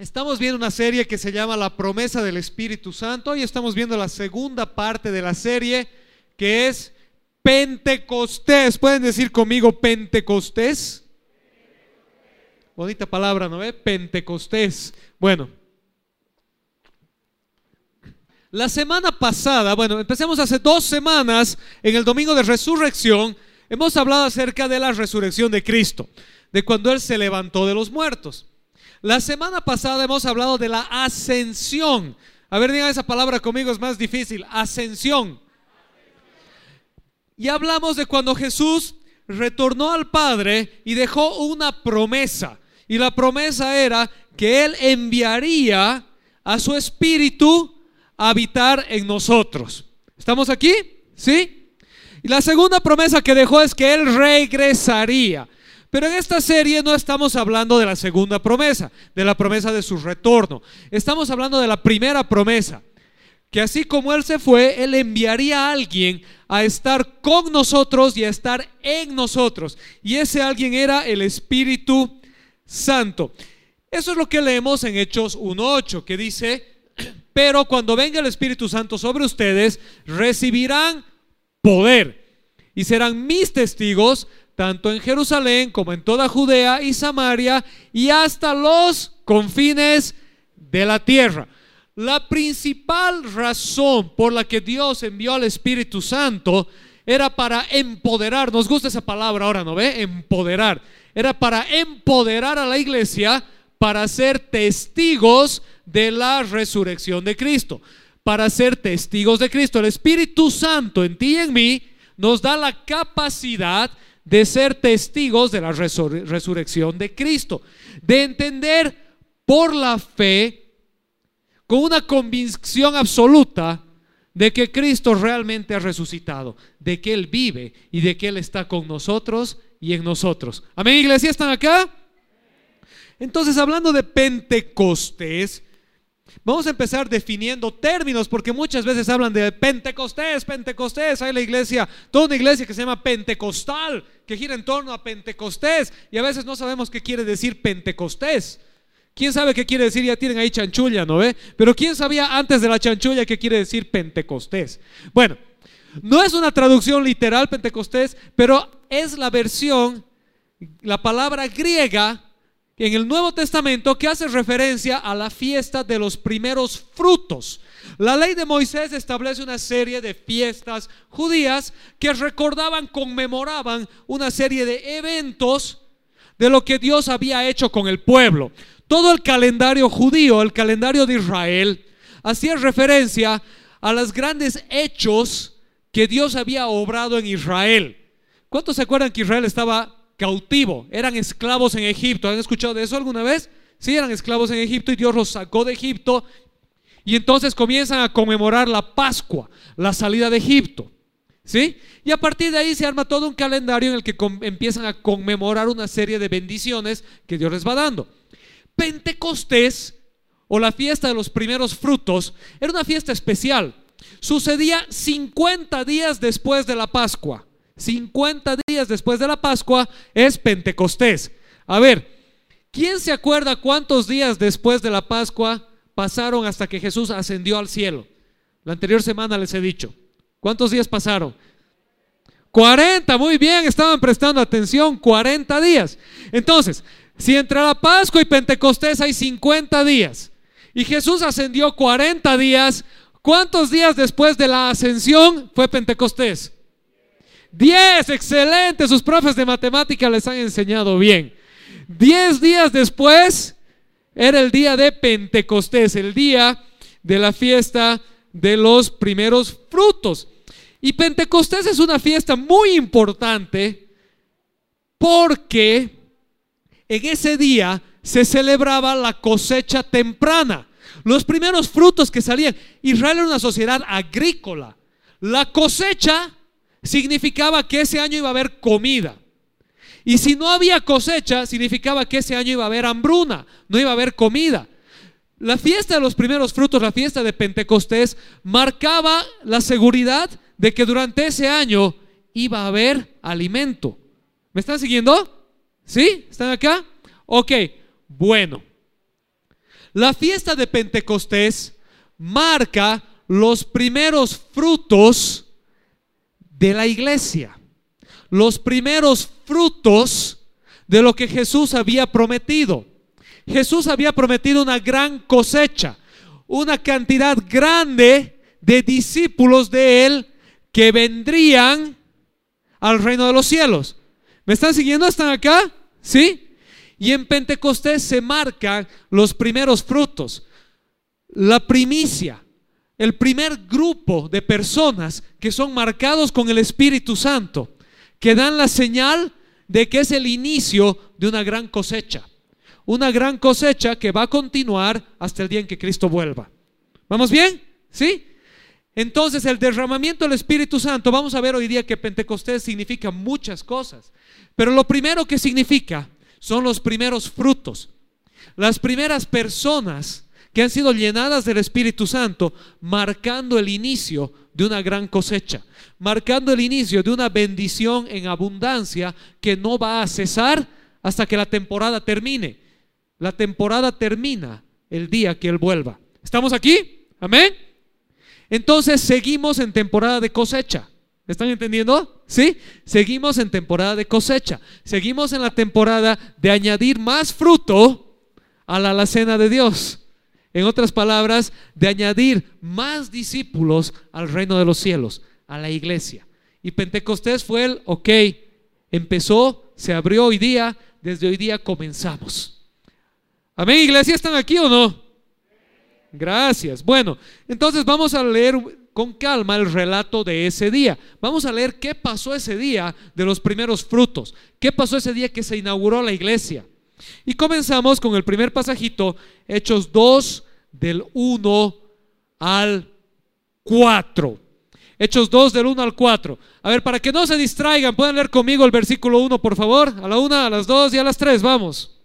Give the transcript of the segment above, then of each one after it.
Estamos viendo una serie que se llama La promesa del Espíritu Santo. Hoy estamos viendo la segunda parte de la serie que es Pentecostés. ¿Pueden decir conmigo Pentecostés? Bonita palabra, ¿no? Pentecostés. Bueno. La semana pasada, bueno, empecemos hace dos semanas, en el domingo de resurrección, hemos hablado acerca de la resurrección de Cristo, de cuando Él se levantó de los muertos. La semana pasada hemos hablado de la ascensión. A ver, digan esa palabra conmigo, es más difícil. Ascensión. Y hablamos de cuando Jesús retornó al Padre y dejó una promesa. Y la promesa era que Él enviaría a su Espíritu a habitar en nosotros. ¿Estamos aquí? ¿Sí? Y la segunda promesa que dejó es que Él regresaría. Pero en esta serie no estamos hablando de la segunda promesa, de la promesa de su retorno. Estamos hablando de la primera promesa, que así como Él se fue, Él enviaría a alguien a estar con nosotros y a estar en nosotros. Y ese alguien era el Espíritu Santo. Eso es lo que leemos en Hechos 1.8, que dice, pero cuando venga el Espíritu Santo sobre ustedes, recibirán poder y serán mis testigos tanto en Jerusalén como en toda Judea y Samaria y hasta los confines de la tierra. La principal razón por la que Dios envió al Espíritu Santo era para empoderar, nos gusta esa palabra ahora, ¿no ve? Empoderar. Era para empoderar a la iglesia para ser testigos de la resurrección de Cristo, para ser testigos de Cristo. El Espíritu Santo en ti y en mí nos da la capacidad de ser testigos de la resurrección de Cristo, de entender por la fe, con una convicción absoluta, de que Cristo realmente ha resucitado, de que Él vive y de que Él está con nosotros y en nosotros. Amén, iglesia, ¿están acá? Entonces, hablando de Pentecostés, Vamos a empezar definiendo términos porque muchas veces hablan de Pentecostés, Pentecostés. Hay la iglesia, toda una iglesia que se llama Pentecostal, que gira en torno a Pentecostés y a veces no sabemos qué quiere decir Pentecostés. ¿Quién sabe qué quiere decir? Ya tienen ahí chanchulla, ¿no ve? Pero ¿quién sabía antes de la chanchulla qué quiere decir Pentecostés? Bueno, no es una traducción literal Pentecostés, pero es la versión, la palabra griega en el Nuevo Testamento que hace referencia a la fiesta de los primeros frutos. La ley de Moisés establece una serie de fiestas judías que recordaban, conmemoraban una serie de eventos de lo que Dios había hecho con el pueblo. Todo el calendario judío, el calendario de Israel, hacía referencia a los grandes hechos que Dios había obrado en Israel. ¿Cuántos se acuerdan que Israel estaba cautivo, eran esclavos en Egipto. ¿Han escuchado de eso alguna vez? Sí, eran esclavos en Egipto y Dios los sacó de Egipto. Y entonces comienzan a conmemorar la Pascua, la salida de Egipto. ¿Sí? Y a partir de ahí se arma todo un calendario en el que empiezan a conmemorar una serie de bendiciones que Dios les va dando. Pentecostés o la fiesta de los primeros frutos era una fiesta especial. Sucedía 50 días después de la Pascua. 50 días después de la Pascua es Pentecostés. A ver, ¿quién se acuerda cuántos días después de la Pascua pasaron hasta que Jesús ascendió al cielo? La anterior semana les he dicho. ¿Cuántos días pasaron? 40, muy bien, estaban prestando atención, 40 días. Entonces, si entre la Pascua y Pentecostés hay 50 días y Jesús ascendió 40 días, ¿cuántos días después de la ascensión fue Pentecostés? 10, excelente, sus profes de matemática les han enseñado bien. 10 días después era el día de Pentecostés, el día de la fiesta de los primeros frutos. Y Pentecostés es una fiesta muy importante porque en ese día se celebraba la cosecha temprana. Los primeros frutos que salían. Israel era una sociedad agrícola. La cosecha significaba que ese año iba a haber comida. Y si no había cosecha, significaba que ese año iba a haber hambruna, no iba a haber comida. La fiesta de los primeros frutos, la fiesta de Pentecostés, marcaba la seguridad de que durante ese año iba a haber alimento. ¿Me están siguiendo? ¿Sí? ¿Están acá? Ok, bueno. La fiesta de Pentecostés marca los primeros frutos de la iglesia. Los primeros frutos de lo que Jesús había prometido. Jesús había prometido una gran cosecha, una cantidad grande de discípulos de él que vendrían al reino de los cielos. ¿Me están siguiendo? ¿Están acá? ¿Sí? Y en Pentecostés se marcan los primeros frutos, la primicia, el primer grupo de personas que son marcados con el Espíritu Santo, que dan la señal de que es el inicio de una gran cosecha. Una gran cosecha que va a continuar hasta el día en que Cristo vuelva. ¿Vamos bien? ¿Sí? Entonces el derramamiento del Espíritu Santo, vamos a ver hoy día que Pentecostés significa muchas cosas, pero lo primero que significa son los primeros frutos. Las primeras personas que han sido llenadas del Espíritu Santo, marcando el inicio de una gran cosecha, marcando el inicio de una bendición en abundancia que no va a cesar hasta que la temporada termine. La temporada termina el día que Él vuelva. ¿Estamos aquí? Amén. Entonces seguimos en temporada de cosecha. ¿Están entendiendo? ¿Sí? Seguimos en temporada de cosecha. Seguimos en la temporada de añadir más fruto a la alacena de Dios. En otras palabras, de añadir más discípulos al reino de los cielos, a la iglesia. Y Pentecostés fue el, ok, empezó, se abrió hoy día, desde hoy día comenzamos. Amén, iglesia, ¿están aquí o no? Gracias. Bueno, entonces vamos a leer con calma el relato de ese día. Vamos a leer qué pasó ese día de los primeros frutos. ¿Qué pasó ese día que se inauguró la iglesia? Y comenzamos con el primer pasajito, Hechos 2, del 1 al 4. Hechos 2 del 1 al 4. A ver, para que no se distraigan, pueden leer conmigo el versículo 1, por favor. A la 1, a las 2 y a las 3, vamos.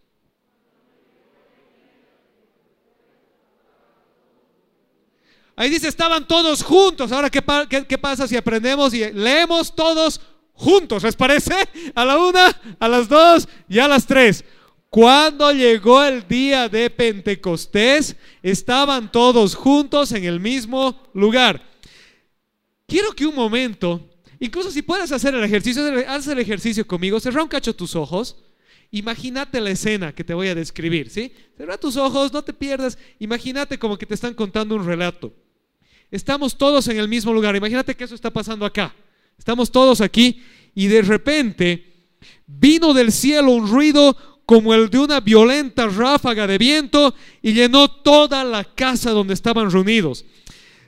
Ahí dice, estaban todos juntos. Ahora, ¿qué, qué, pasa si aprendemos y leemos todos juntos? ¿Les parece? A la una, a las dos y a las tres. Cuando llegó el día de Pentecostés, estaban todos juntos en el mismo lugar. Quiero que un momento, incluso si puedes hacer el ejercicio, haz el ejercicio conmigo, cerra un cacho tus ojos. Imagínate la escena que te voy a describir, ¿sí? Cerra tus ojos, no te pierdas. Imagínate como que te están contando un relato. Estamos todos en el mismo lugar. Imagínate que eso está pasando acá. Estamos todos aquí y de repente vino del cielo un ruido como el de una violenta ráfaga de viento y llenó toda la casa donde estaban reunidos.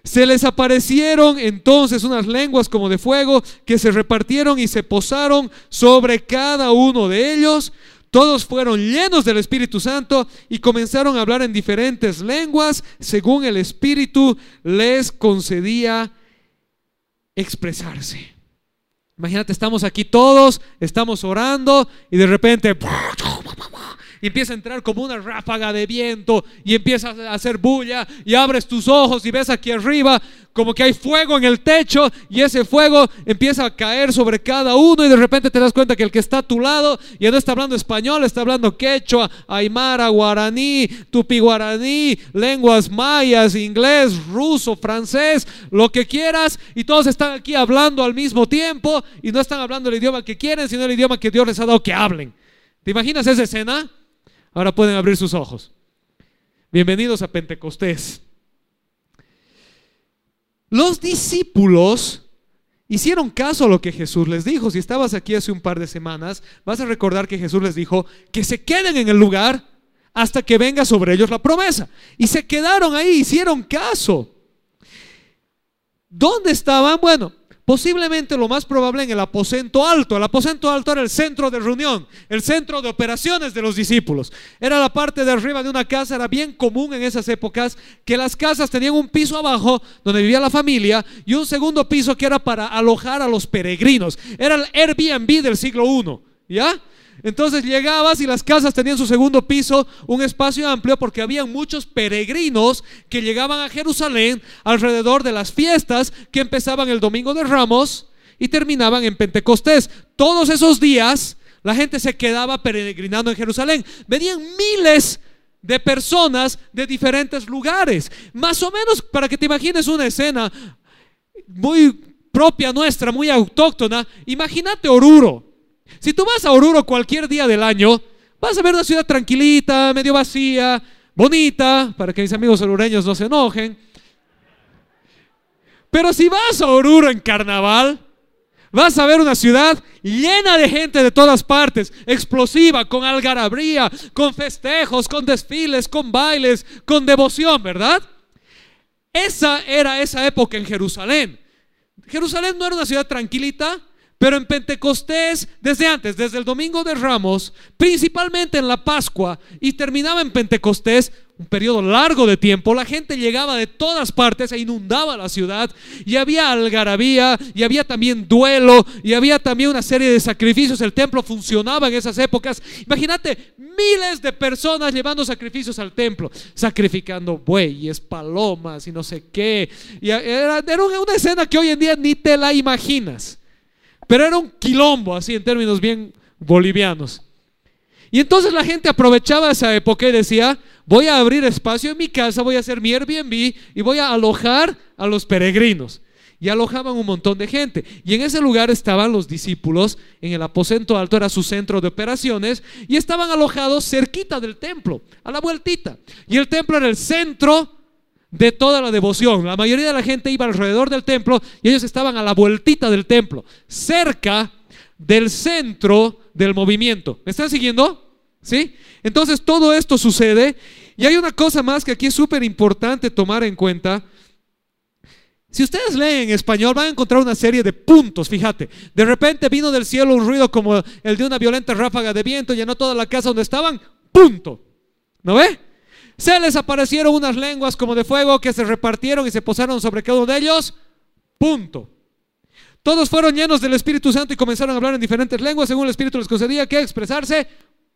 Se les aparecieron entonces unas lenguas como de fuego que se repartieron y se posaron sobre cada uno de ellos. Todos fueron llenos del Espíritu Santo y comenzaron a hablar en diferentes lenguas según el Espíritu les concedía expresarse. Imagínate, estamos aquí todos, estamos orando y de repente y empieza a entrar como una ráfaga de viento y empieza a hacer bulla y abres tus ojos y ves aquí arriba como que hay fuego en el techo y ese fuego empieza a caer sobre cada uno y de repente te das cuenta que el que está a tu lado ya no está hablando español, está hablando quechua, aymara, guaraní, tupi guaraní, lenguas mayas, inglés, ruso, francés, lo que quieras y todos están aquí hablando al mismo tiempo y no están hablando el idioma que quieren, sino el idioma que Dios les ha dado que hablen. ¿Te imaginas esa escena? Ahora pueden abrir sus ojos. Bienvenidos a Pentecostés. Los discípulos hicieron caso a lo que Jesús les dijo. Si estabas aquí hace un par de semanas, vas a recordar que Jesús les dijo que se queden en el lugar hasta que venga sobre ellos la promesa. Y se quedaron ahí, hicieron caso. ¿Dónde estaban? Bueno, posiblemente lo más probable en el aposento alto. El aposento alto era el centro de reunión, el centro de operaciones de los discípulos. Era la parte de arriba de una casa, era bien común en esas épocas que las casas tenían un piso abajo donde vivía la familia y un segundo piso que era para alojar a los peregrinos. Era el Airbnb del siglo I, ¿ya? Entonces llegabas y las casas tenían su segundo piso, un espacio amplio, porque había muchos peregrinos que llegaban a Jerusalén alrededor de las fiestas que empezaban el domingo de Ramos y terminaban en Pentecostés. Todos esos días la gente se quedaba peregrinando en Jerusalén. Venían miles de personas de diferentes lugares. Más o menos, para que te imagines una escena muy propia nuestra, muy autóctona, imagínate Oruro. Si tú vas a Oruro cualquier día del año, vas a ver una ciudad tranquilita, medio vacía, bonita, para que mis amigos orureños no se enojen. Pero si vas a Oruro en carnaval, vas a ver una ciudad llena de gente de todas partes, explosiva, con algarabría, con festejos, con desfiles, con bailes, con devoción, ¿verdad? Esa era esa época en Jerusalén. Jerusalén no era una ciudad tranquilita, pero en Pentecostés, desde antes, desde el domingo de Ramos, principalmente en la Pascua y terminaba en Pentecostés, un periodo largo de tiempo, la gente llegaba de todas partes e inundaba la ciudad y había algarabía y había también duelo y había también una serie de sacrificios. El templo funcionaba en esas épocas. Imagínate miles de personas llevando sacrificios al templo, sacrificando bueyes, palomas y no sé qué. Era, era una escena que hoy en día ni te la imaginas. Pero era un quilombo, así en términos bien bolivianos. Y entonces la gente aprovechaba esa época y decía, voy a abrir espacio en mi casa, voy a hacer mi Airbnb y voy a alojar a los peregrinos. Y alojaban un montón de gente. Y en ese lugar estaban los discípulos, en el aposento alto era su centro de operaciones, y estaban alojados cerquita del templo, a la vueltita. Y el templo era el centro de toda la devoción. La mayoría de la gente iba alrededor del templo y ellos estaban a la vueltita del templo, cerca del centro del movimiento. ¿Me están siguiendo? ¿Sí? Entonces todo esto sucede y hay una cosa más que aquí es súper importante tomar en cuenta. Si ustedes leen en español van a encontrar una serie de puntos, fíjate. De repente vino del cielo un ruido como el de una violenta ráfaga de viento, llenó toda la casa donde estaban, punto. ¿No ve? Se les aparecieron unas lenguas como de fuego que se repartieron y se posaron sobre cada uno de ellos. Punto. Todos fueron llenos del Espíritu Santo y comenzaron a hablar en diferentes lenguas según el Espíritu les concedía que expresarse.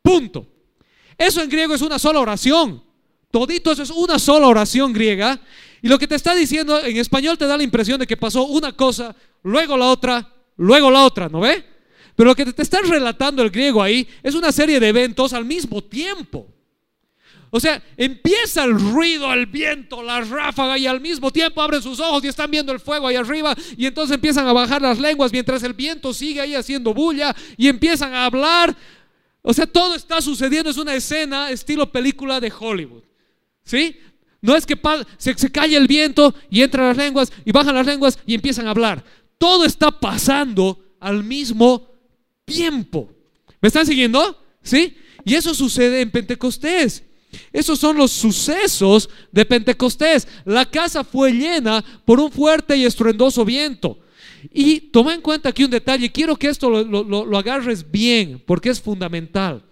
Punto. Eso en griego es una sola oración. Todito eso es una sola oración griega. Y lo que te está diciendo en español te da la impresión de que pasó una cosa, luego la otra, luego la otra, ¿no ve? Pero lo que te está relatando el griego ahí es una serie de eventos al mismo tiempo. O sea, empieza el ruido, el viento, la ráfaga y al mismo tiempo abren sus ojos y están viendo el fuego ahí arriba y entonces empiezan a bajar las lenguas mientras el viento sigue ahí haciendo bulla y empiezan a hablar. O sea, todo está sucediendo, es una escena estilo película de Hollywood. ¿Sí? No es que se, se calle el viento y entran las lenguas y bajan las lenguas y empiezan a hablar. Todo está pasando al mismo tiempo. ¿Me están siguiendo? ¿Sí? Y eso sucede en Pentecostés. Esos son los sucesos de Pentecostés. La casa fue llena por un fuerte y estruendoso viento. Y toma en cuenta aquí un detalle, quiero que esto lo, agarres bien, porque es fundamental.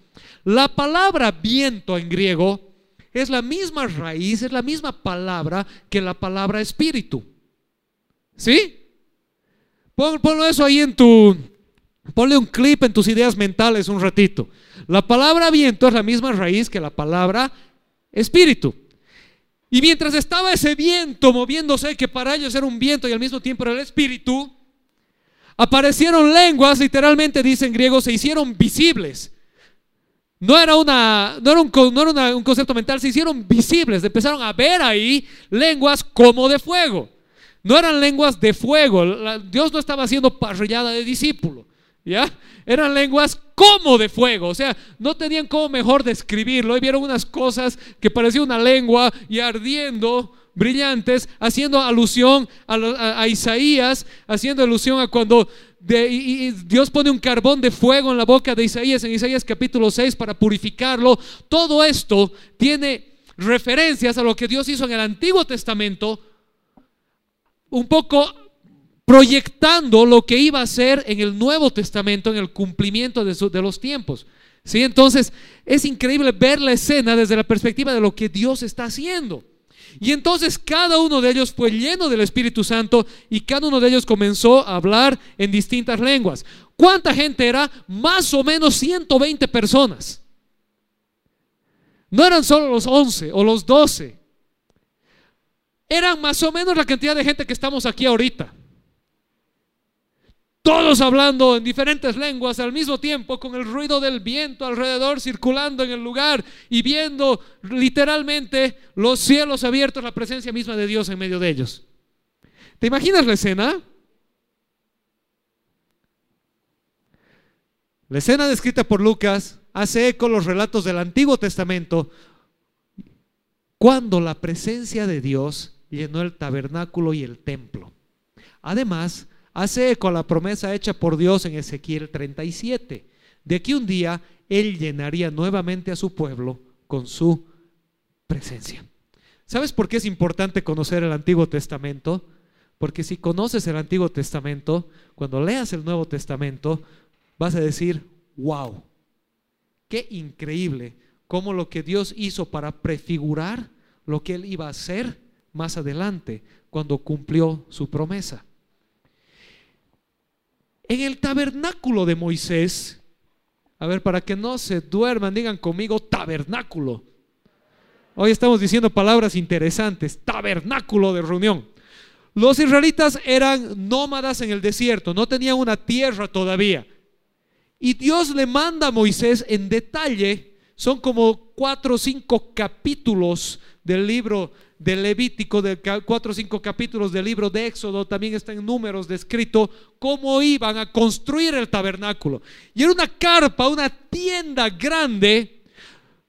La palabra viento en griego es la misma raíz, es la misma palabra que la palabra espíritu. ¿Sí? ponlo eso ahí en tu, ponle un clip en tus ideas mentales un ratito. La palabra viento es la misma raíz que la palabra espíritu. Y mientras estaba ese viento moviéndose, que para ellos era un viento y al mismo tiempo era el espíritu, aparecieron lenguas, literalmente dice en griego, se hicieron visibles. No era, una, no era, un, no era un concepto mental, se hicieron visibles, empezaron a ver ahí lenguas como de fuego. No eran lenguas de fuego, Dios no estaba haciendo parrillada de discípulo, eran lenguas como de fuego, o sea, no tenían cómo mejor describirlo. Y vieron unas cosas que parecía una lengua y ardiendo, brillantes, haciendo alusión a, Isaías, haciendo alusión a cuando Dios pone un carbón de fuego en la boca de Isaías, en Isaías capítulo 6, para purificarlo. Todo esto tiene referencias a lo que Dios hizo en el Antiguo Testamento, un poco proyectando lo que iba a ser en el Nuevo Testamento, en el cumplimiento de, los tiempos. ¿Sí? Entonces, es increíble ver la escena desde la perspectiva de lo que Dios está haciendo. Y entonces cada uno de ellos fue lleno del Espíritu Santo y cada uno de ellos comenzó a hablar en distintas lenguas. ¿Cuánta gente era? Más o menos 120 personas. No eran solo los 11 o los 12. Eran más o menos la cantidad de gente que estamos aquí ahorita. Todos hablando en diferentes lenguas al mismo tiempo, con el ruido del viento alrededor circulando en el lugar y viendo literalmente los cielos abiertos, la presencia misma de Dios en medio de ellos. ¿Te imaginas la escena? La escena descrita por Lucas hace eco los relatos del Antiguo Testamento cuando la presencia de Dios llenó el tabernáculo y el templo. Además, hace eco a la promesa hecha por Dios en Ezequiel 37, de que un día Él llenaría nuevamente a su pueblo con su presencia. ¿Sabes por qué es importante conocer el Antiguo Testamento? Porque si conoces el Antiguo Testamento, cuando leas el Nuevo Testamento, vas a decir, wow, qué increíble cómo lo que Dios hizo para prefigurar lo que Él iba a hacer más adelante, cuando cumplió su promesa. En el tabernáculo de Moisés, a ver, para que no se duerman, digan conmigo tabernáculo. Hoy estamos diciendo palabras interesantes, tabernáculo de reunión. Los israelitas eran nómadas en el desierto, no tenían una tierra todavía. Y Dios le manda a Moisés en detalle, son como cuatro o cinco capítulos del libro del Levítico, de cuatro o cinco capítulos del libro de Éxodo, también está en números descrito cómo iban a construir el tabernáculo. Y era una carpa, una tienda grande,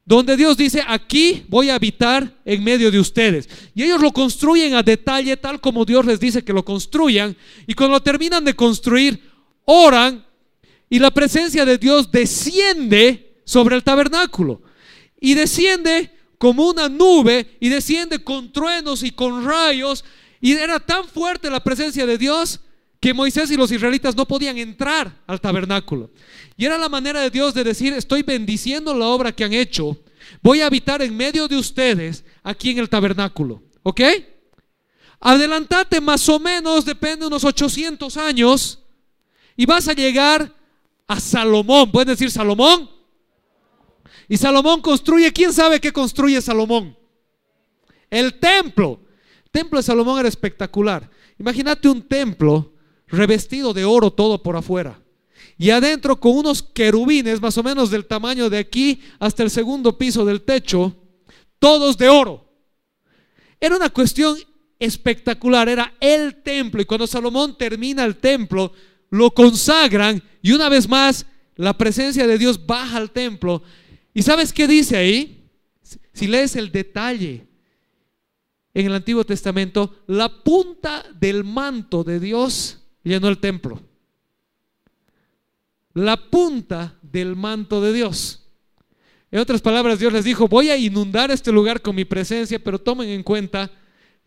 donde Dios dice, aquí voy a habitar en medio de ustedes. Y ellos lo construyen a detalle, tal como Dios les dice que lo construyan. Y cuando terminan de construir, oran y la presencia de Dios desciende sobre el tabernáculo. Y desciende como una nube y desciende con truenos y con rayos. Y era tan fuerte la presencia de Dios que Moisés y los israelitas no podían entrar al tabernáculo. Y era la manera de Dios de decir, estoy bendiciendo la obra que han hecho. Voy a habitar en medio de ustedes aquí en el tabernáculo. ¿Ok? Adelantate más o menos, depende de unos 800 años, y vas a llegar a Salomón. ¿Pueden decir Salomón? Y Salomón construye, ¿quién sabe qué construye Salomón? El templo. El templo de Salomón era espectacular. Imagínate un templo revestido de oro todo por afuera. Y adentro con unos querubines más o menos del tamaño de aquí hasta el segundo piso del techo, todos de oro. Era una cuestión espectacular, era el templo. Y cuando Salomón termina el templo, lo consagran y una vez más la presencia de Dios baja al templo ¿Y sabes qué dice ahí? Si lees el detalle en el Antiguo Testamento, la punta del manto de Dios llenó el templo. La punta del manto de Dios. En otras palabras, Dios les dijo, voy a inundar este lugar con mi presencia, pero tomen en cuenta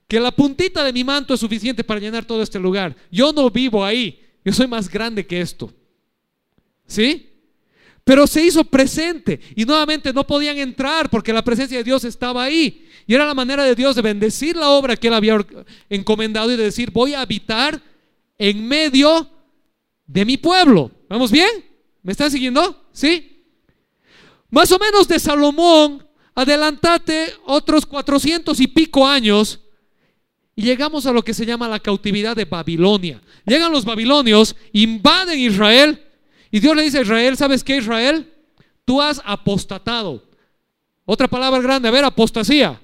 que la puntita de mi manto es suficiente para llenar todo este lugar. Yo no vivo ahí, yo soy más grande que esto. ¿Sí? Pero se hizo presente y nuevamente no podían entrar porque la presencia de Dios estaba ahí. Y era la manera de Dios de bendecir la obra que él había encomendado y de decir, voy a habitar en medio de mi pueblo. ¿Vamos bien? ¿Me están siguiendo? ¿Sí? Más o menos de Salomón, adelantate otros cuatrocientos y pico años y llegamos a lo que se llama la cautividad de Babilonia. Llegan los babilonios, invaden Israel y Dios le dice a Israel, ¿sabes qué Israel? Tú has apostatado. Otra palabra grande, a ver, apostasía.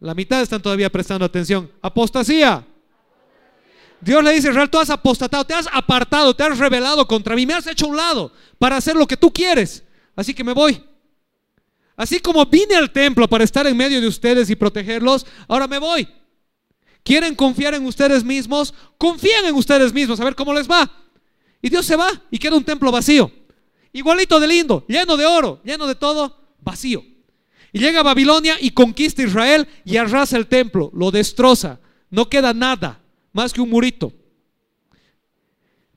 La mitad están todavía prestando atención. Apostasía. Dios le dice a Israel, tú has apostatado, te has apartado, te has rebelado contra mí, me has hecho a un lado para hacer lo que tú quieres. Así que me voy. Así como vine al templo para estar en medio de ustedes y protegerlos, ahora me voy. ¿Quieren confiar en ustedes mismos? Confíen en ustedes mismos, a ver cómo les va. Y Dios se va y queda un templo vacío. Igualito de lindo, lleno de oro, lleno de todo, vacío. Y llega a Babilonia y conquista Israel y arrasa el templo, lo destroza. No queda nada, más que un murito.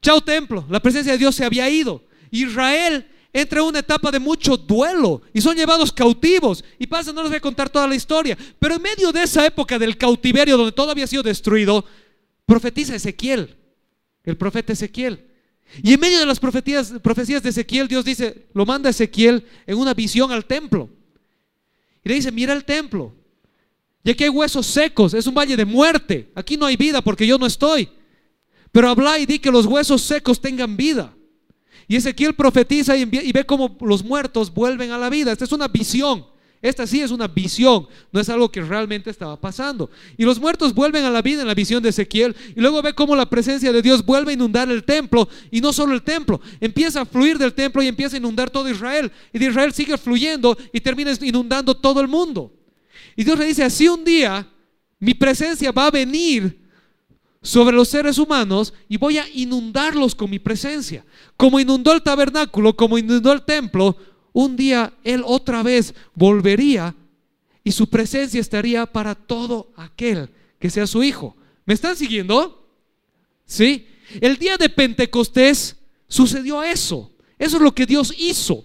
Chao templo, la presencia de Dios se había ido. Israel entra en una etapa de mucho duelo y son llevados cautivos. Y pasa, no les voy a contar toda la historia, pero en medio de esa época del cautiverio donde todo había sido destruido, profetiza Ezequiel, el profeta Ezequiel. Y en medio de las profecías, profecías de Ezequiel, Dios dice, lo manda Ezequiel en una visión al templo. Y le dice, mira el templo, ya que hay huesos secos, es un valle de muerte, aquí no hay vida porque yo no estoy. Pero habla y di que los huesos secos tengan vida. Y Ezequiel profetiza y, ve cómo los muertos vuelven a la vida. Esta es una visión. Esta sí es una visión, no es algo que realmente estaba pasando. Y los muertos vuelven a la vida en la visión de Ezequiel. Y luego ve cómo la presencia de Dios vuelve a inundar el templo. Y no solo el templo, empieza a fluir del templo y empieza a inundar todo Israel. Y de Israel sigue fluyendo y termina inundando todo el mundo. Y Dios le dice, así un día mi presencia va a venir sobre los seres humanos y voy a inundarlos con mi presencia. Como inundó el tabernáculo, como inundó el templo, un día Él otra vez volvería y su presencia estaría para todo aquel que sea su hijo. ¿Me están siguiendo? ¿Sí? El día de Pentecostés sucedió eso. Eso es lo que Dios hizo.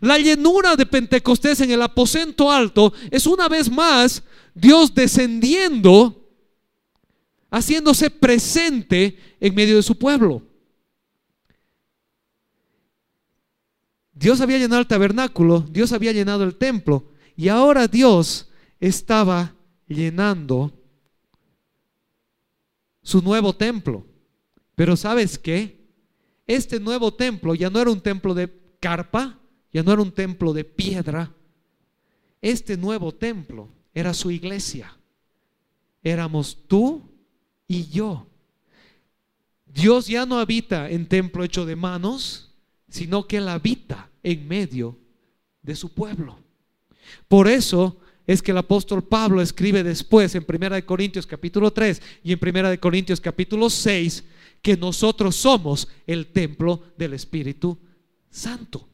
La llenura de Pentecostés en el aposento alto es una vez más Dios descendiendo haciéndose presente en medio de su pueblo. Dios había llenado el tabernáculo, Dios había llenado el templo y ahora Dios estaba llenando su nuevo templo. Pero ¿sabes qué? Este nuevo templo ya no era un templo de carpa, ya no era un templo de piedra. Este nuevo templo era su iglesia. Éramos tú y yo. Dios ya no habita en templo hecho de manos, sino que Él habita en medio de su pueblo. Por eso es que el apóstol Pablo escribe después en 1 Corintios capítulo 3 y en 1 Corintios capítulo 6 que nosotros somos el templo del Espíritu Santo.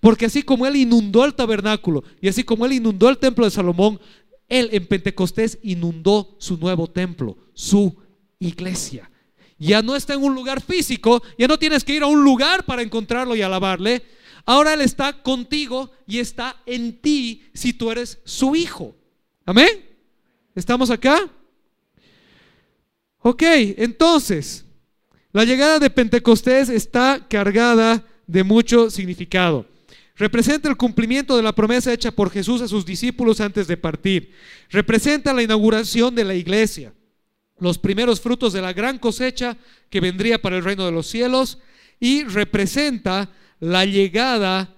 Porque así como Él inundó el tabernáculo y así como Él inundó el templo de Salomón, él en Pentecostés inundó su nuevo templo, su iglesia. Ya no está en un lugar físico, ya no tienes que ir a un lugar para encontrarlo y alabarle. Ahora Él está contigo y está en ti si tú eres su hijo. Amén. ¿Estamos acá? Ok, entonces, la llegada de Pentecostés está cargada de mucho significado representa el cumplimiento de la promesa hecha por Jesús a sus discípulos antes de partir. Representa la inauguración de la iglesia, los primeros frutos de la gran cosecha que vendría para el reino de los cielos y representa la llegada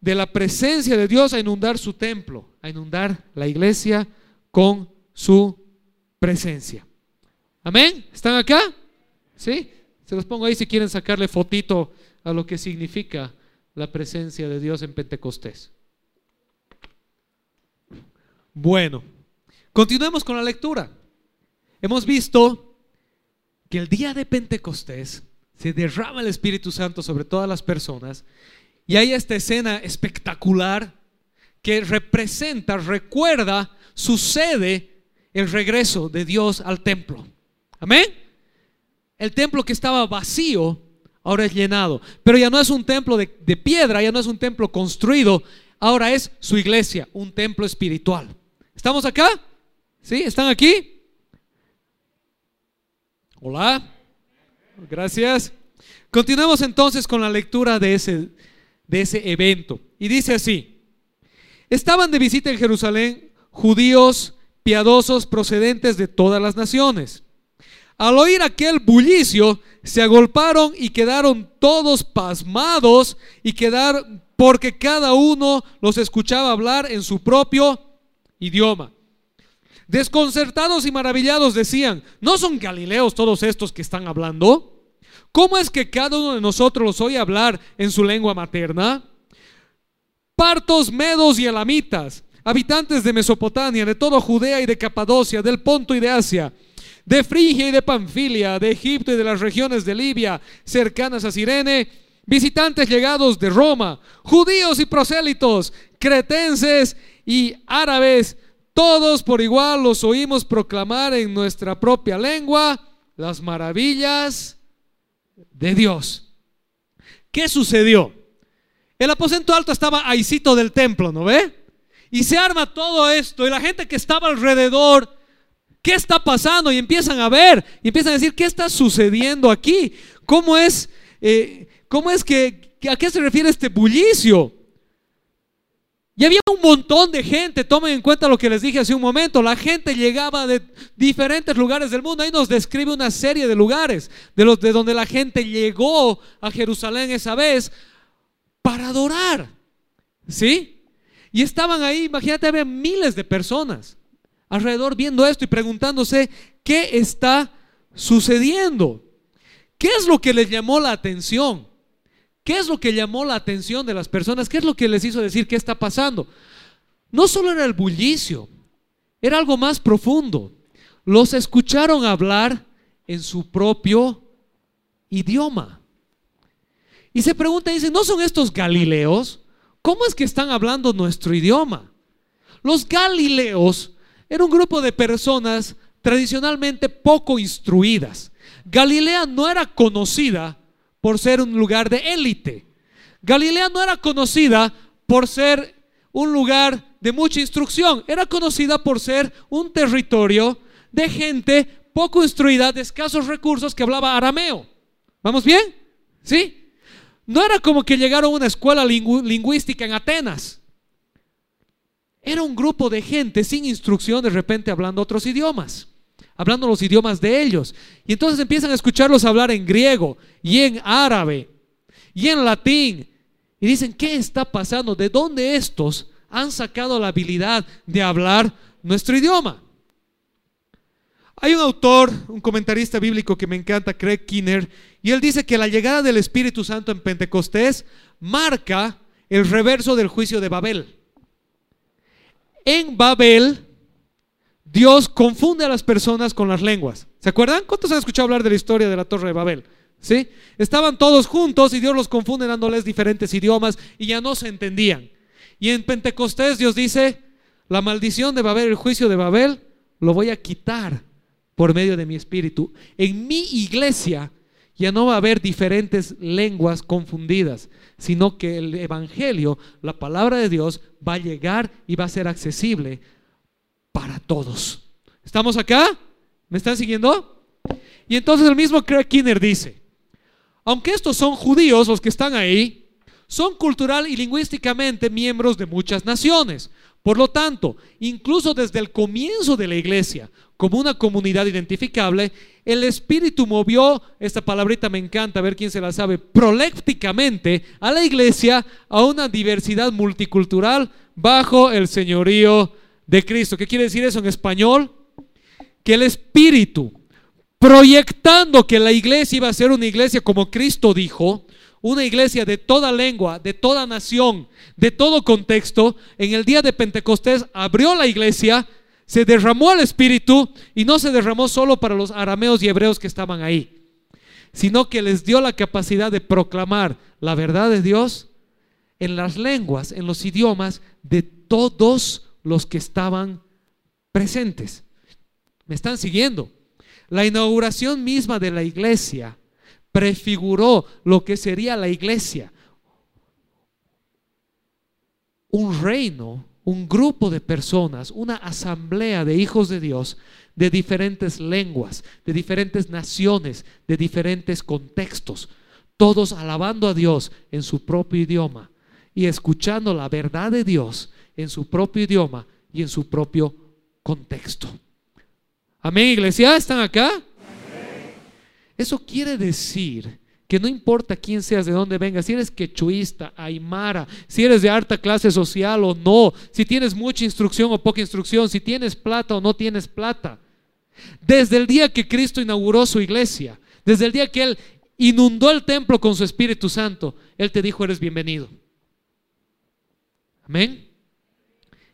de la presencia de Dios a inundar su templo, a inundar la iglesia con su presencia. Amén. ¿Están acá? ¿Sí? Se los pongo ahí si quieren sacarle fotito a lo que significa la presencia de Dios en Pentecostés. Bueno, continuemos con la lectura. Hemos visto que el día de Pentecostés se derrama el Espíritu Santo sobre todas las personas y hay esta escena espectacular que representa, recuerda, sucede el regreso de Dios al templo. Amén. El templo que estaba vacío ahora es llenado. Pero ya no es un templo de, piedra, ya no es un templo construido, ahora es su iglesia, un templo espiritual. ¿Estamos acá? ¿Sí? ¿Están aquí? Hola. Gracias. Continuemos entonces con la lectura de ese, de ese evento. Y dice así, estaban de visita en Jerusalén judíos piadosos procedentes de todas las naciones. Al oír aquel bullicio, se agolparon y quedaron todos pasmados y quedaron porque cada uno los escuchaba hablar en su propio idioma. Desconcertados y maravillados decían, ¿no son galileos todos estos que están hablando? ¿Cómo es que cada uno de nosotros los oye hablar en su lengua materna? Partos, medos y elamitas, habitantes de Mesopotamia, de toda Judea y de Capadocia, del Ponto y de Asia, de Frigia y de Panfilia, de Egipto y de las regiones de Libia cercanas a Sirene, visitantes llegados de Roma, judíos y prosélitos, cretenses y árabes, todos por igual los oímos proclamar en nuestra propia lengua las maravillas de Dios. ¿Qué sucedió? El aposento alto estaba ahícito del templo, ¿no ve? Y se arma todo esto y la gente que estaba alrededor, ¿qué está pasando? Y empiezan a ver y empiezan a decir, ¿qué está sucediendo aquí? ¿Cómo es, eh, cómo es que, a qué se refiere este bullicio? Y había un montón de gente, tomen en cuenta lo que les dije hace un momento, la gente llegaba de diferentes lugares del mundo, ahí nos describe una serie de lugares, de, los, de donde la gente llegó a Jerusalén esa vez para adorar, ¿sí? Y estaban ahí, imagínate, había miles de personas alrededor viendo esto y preguntándose, ¿qué está sucediendo? ¿Qué es lo que les llamó la atención? ¿Qué es lo que llamó la atención de las personas? ¿Qué es lo que les hizo decir qué está pasando? No solo era el bullicio, era algo más profundo. Los escucharon hablar en su propio idioma. Y se pregunta, dicen, ¿no son estos galileos? ¿Cómo es que están hablando nuestro idioma? Los galileos eran un grupo de personas tradicionalmente poco instruidas. Galilea no era conocida por ser un lugar de élite. Galilea no era conocida por ser un lugar de mucha instrucción, era conocida por ser un territorio de gente poco instruida, de escasos recursos que hablaba arameo. ¿Vamos bien? ¿Sí? No era como que llegaron a una escuela lingüística en Atenas. Era un grupo de gente sin instrucción de repente hablando otros idiomas hablando los idiomas de ellos. Y entonces empiezan a escucharlos hablar en griego y en árabe y en latín. Y dicen, ¿qué está pasando? ¿De dónde estos han sacado la habilidad de hablar nuestro idioma? Hay un autor, un comentarista bíblico que me encanta, Craig Kinner, y él dice que la llegada del Espíritu Santo en Pentecostés marca el reverso del juicio de Babel. En Babel Dios confunde a las personas con las lenguas. ¿Se acuerdan? ¿Cuántos han escuchado hablar de la historia de la Torre de Babel? ¿Sí? Estaban todos juntos y Dios los confunde dándoles diferentes idiomas y ya no se entendían. Y en Pentecostés Dios dice, la maldición de Babel, el juicio de Babel, lo voy a quitar por medio de mi espíritu. En mi iglesia ya no va a haber diferentes lenguas confundidas, sino que el Evangelio, la palabra de Dios, va a llegar y va a ser accesible para todos. ¿Estamos acá? ¿Me están siguiendo? Y entonces el mismo Craig Kinner dice, aunque estos son judíos los que están ahí, son cultural y lingüísticamente miembros de muchas naciones. Por lo tanto, incluso desde el comienzo de la iglesia, como una comunidad identificable, el Espíritu movió, esta palabrita me encanta, a ver quién se la sabe, prolécticamente a la iglesia a una diversidad multicultural bajo el señorío de Cristo. ¿Qué quiere decir eso en español? Que el Espíritu, proyectando que la iglesia iba a ser una iglesia como Cristo dijo, una iglesia de toda lengua, de toda nación, de todo contexto, en el día de Pentecostés abrió la iglesia, se derramó el Espíritu y no se derramó solo para los arameos y hebreos que estaban ahí, sino que les dio la capacidad de proclamar la verdad de Dios en las lenguas, en los idiomas de todos los que estaban presentes. ¿Me están siguiendo? La inauguración misma de la iglesia prefiguró lo que sería la iglesia. Un reino, un grupo de personas, una asamblea de hijos de Dios de diferentes lenguas, de diferentes naciones, de diferentes contextos, todos alabando a Dios en su propio idioma y escuchando la verdad de Dios en su propio idioma y en su propio contexto. Amén, iglesia, ¿están acá? Eso quiere decir que no importa quién seas, de dónde vengas, si eres quechuista, aymara, si eres de alta clase social o no, si tienes mucha instrucción o poca instrucción, si tienes plata o no tienes plata. Desde el día que Cristo inauguró su iglesia, desde el día que Él inundó el templo con su Espíritu Santo, Él te dijo, eres bienvenido. Amén.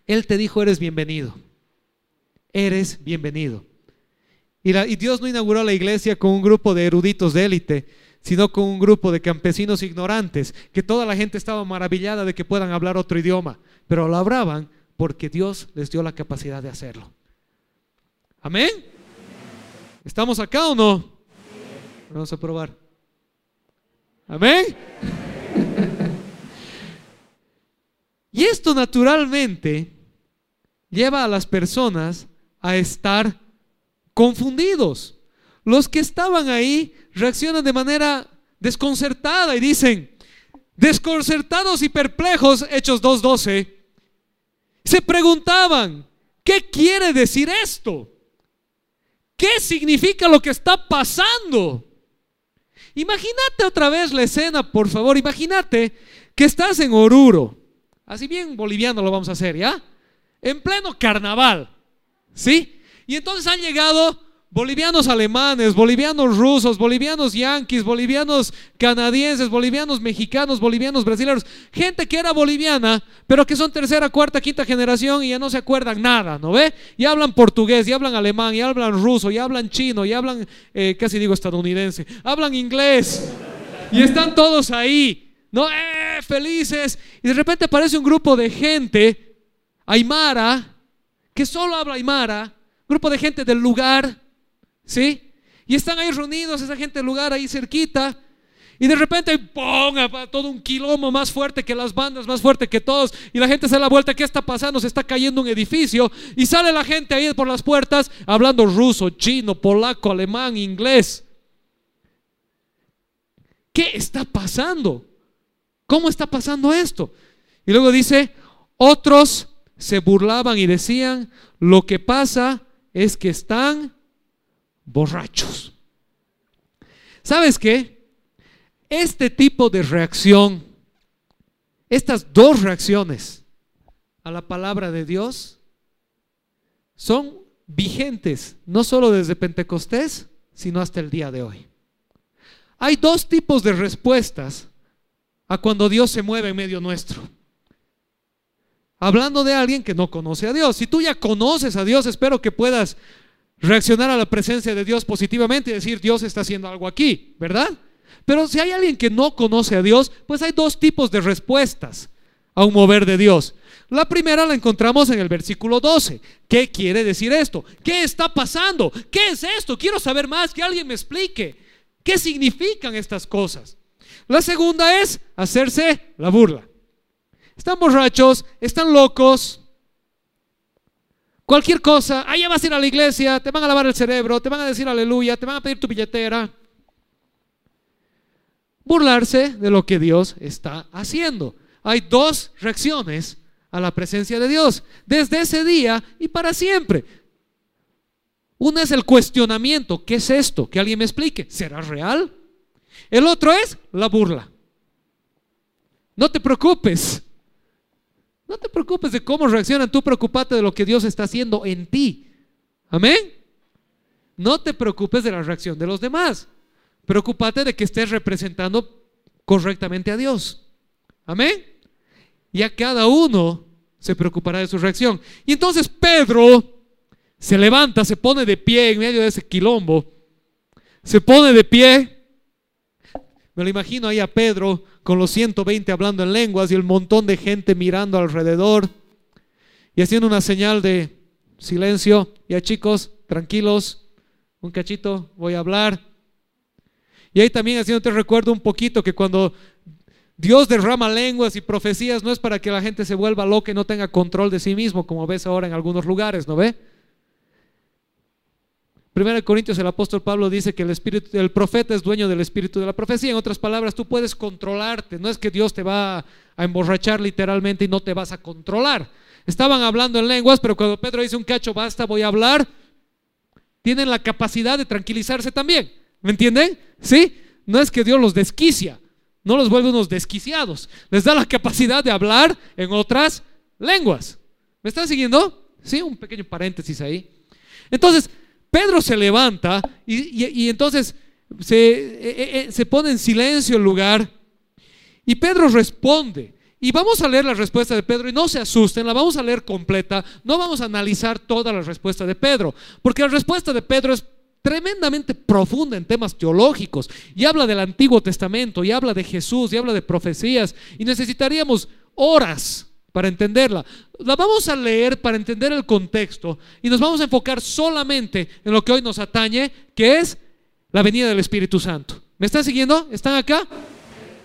Él te dijo, eres bienvenido. Eres bienvenido. Y, Dios no inauguró la iglesia con un grupo de eruditos de élite, sino con un grupo de campesinos ignorantes, que toda la gente estaba maravillada de que puedan hablar otro idioma, pero lo hablaban porque Dios les dio la capacidad de hacerlo. Amén. ¿Estamos acá o no? Vamos a probar. Amén. y esto naturalmente lleva a las personas a estar confundidos. Los que estaban ahí reaccionan de manera desconcertada y dicen, desconcertados y perplejos, Hechos 2.12, se preguntaban, ¿qué quiere decir esto? ¿Qué significa lo que está pasando? Imagínate otra vez la escena, por favor. Imagínate que estás en Oruro. Así bien boliviano lo vamos a hacer, ¿ya? En pleno carnaval. ¿Sí? Y entonces han llegado bolivianos alemanes, bolivianos rusos, bolivianos yanquis, bolivianos canadienses, bolivianos mexicanos, bolivianos brasileños, gente que era boliviana, pero que son tercera, cuarta, quinta generación y ya no se acuerdan nada, ¿no ve? Y hablan portugués, y hablan alemán, y hablan ruso, y hablan chino, y hablan, eh, casi digo estadounidense, hablan inglés, y están todos ahí, ¿no? ¡Eh, felices! Y de repente aparece un grupo de gente, Aymara, que solo habla Aymara, grupo de gente del lugar, ¿Sí? Y están ahí reunidos, esa gente del lugar ahí cerquita. Y de repente, ponga todo un quilombo más fuerte que las bandas, más fuerte que todos. Y la gente se da la vuelta, ¿qué está pasando? Se está cayendo un edificio. Y sale la gente ahí por las puertas hablando ruso, chino, polaco, alemán, inglés. ¿Qué está pasando? ¿Cómo está pasando esto? Y luego dice, otros se burlaban y decían, lo que pasa es que están borrachos. ¿Sabes qué? Este tipo de reacción, estas dos reacciones a la palabra de Dios, son vigentes, no solo desde Pentecostés, sino hasta el día de hoy. Hay dos tipos de respuestas a cuando Dios se mueve en medio nuestro. Hablando de alguien que no conoce a Dios. Si tú ya conoces a Dios, espero que puedas reaccionar a la presencia de Dios positivamente y decir, Dios está haciendo algo aquí, ¿verdad? Pero si hay alguien que no conoce a Dios, pues hay dos tipos de respuestas a un mover de Dios. La primera la encontramos en el versículo 12. ¿Qué quiere decir esto? ¿Qué está pasando? ¿Qué es esto? Quiero saber más, que alguien me explique. ¿Qué significan estas cosas? La segunda es hacerse la burla. Están borrachos, están locos, Cualquier cosa, allá vas a ir a la iglesia, te van a lavar el cerebro, te van a decir aleluya, te van a pedir tu billetera. Burlarse de lo que Dios está haciendo. Hay dos reacciones a la presencia de Dios, desde ese día y para siempre. Una es el cuestionamiento, ¿qué es esto? Que alguien me explique, ¿será real? El otro es la burla. No te preocupes, no te preocupes de cómo reaccionan, tú preocupate de lo que Dios está haciendo en ti. Amén. No te preocupes de la reacción de los demás. Preocúpate de que estés representando correctamente a Dios. Amén. Y a cada uno se preocupará de su reacción. Y entonces Pedro se levanta, se pone de pie en medio de ese quilombo. Se pone de pie. Me lo imagino ahí a Pedro con los 120 hablando en lenguas y el montón de gente mirando alrededor y haciendo una señal de silencio. Ya chicos, tranquilos, un cachito, voy a hablar. Y ahí también haciéndote recuerdo un poquito que cuando Dios derrama lenguas y profecías no es para que la gente se vuelva loca y no tenga control de sí mismo, como ves ahora en algunos lugares, ¿no ve? Primero Corintios el apóstol Pablo dice que el espíritu el profeta es dueño del espíritu de la profecía. En otras palabras, tú puedes controlarte. No es que Dios te va a emborrachar literalmente y no te vas a controlar. Estaban hablando en lenguas, pero cuando Pedro dice un cacho, basta, voy a hablar, tienen la capacidad de tranquilizarse también. ¿Me entienden? ¿Sí? No es que Dios los desquicia, no los vuelve unos desquiciados. Les da la capacidad de hablar en otras lenguas. ¿Me están siguiendo? Sí, un pequeño paréntesis ahí. Entonces, Pedro se levanta y, entonces se, e, e, e, se pone en silencio el lugar y Pedro responde. Y vamos a leer la respuesta de Pedro y no se asusten, la vamos a leer completa, no vamos a analizar toda la respuesta de Pedro, porque la respuesta de Pedro es tremendamente profunda en temas teológicos y habla del Antiguo Testamento y habla de Jesús y habla de profecías y necesitaríamos horas para entenderla. La vamos a leer para entender el contexto y nos vamos a enfocar solamente en lo que hoy nos atañe, que es la venida del Espíritu Santo. ¿Me están siguiendo? ¿Están acá?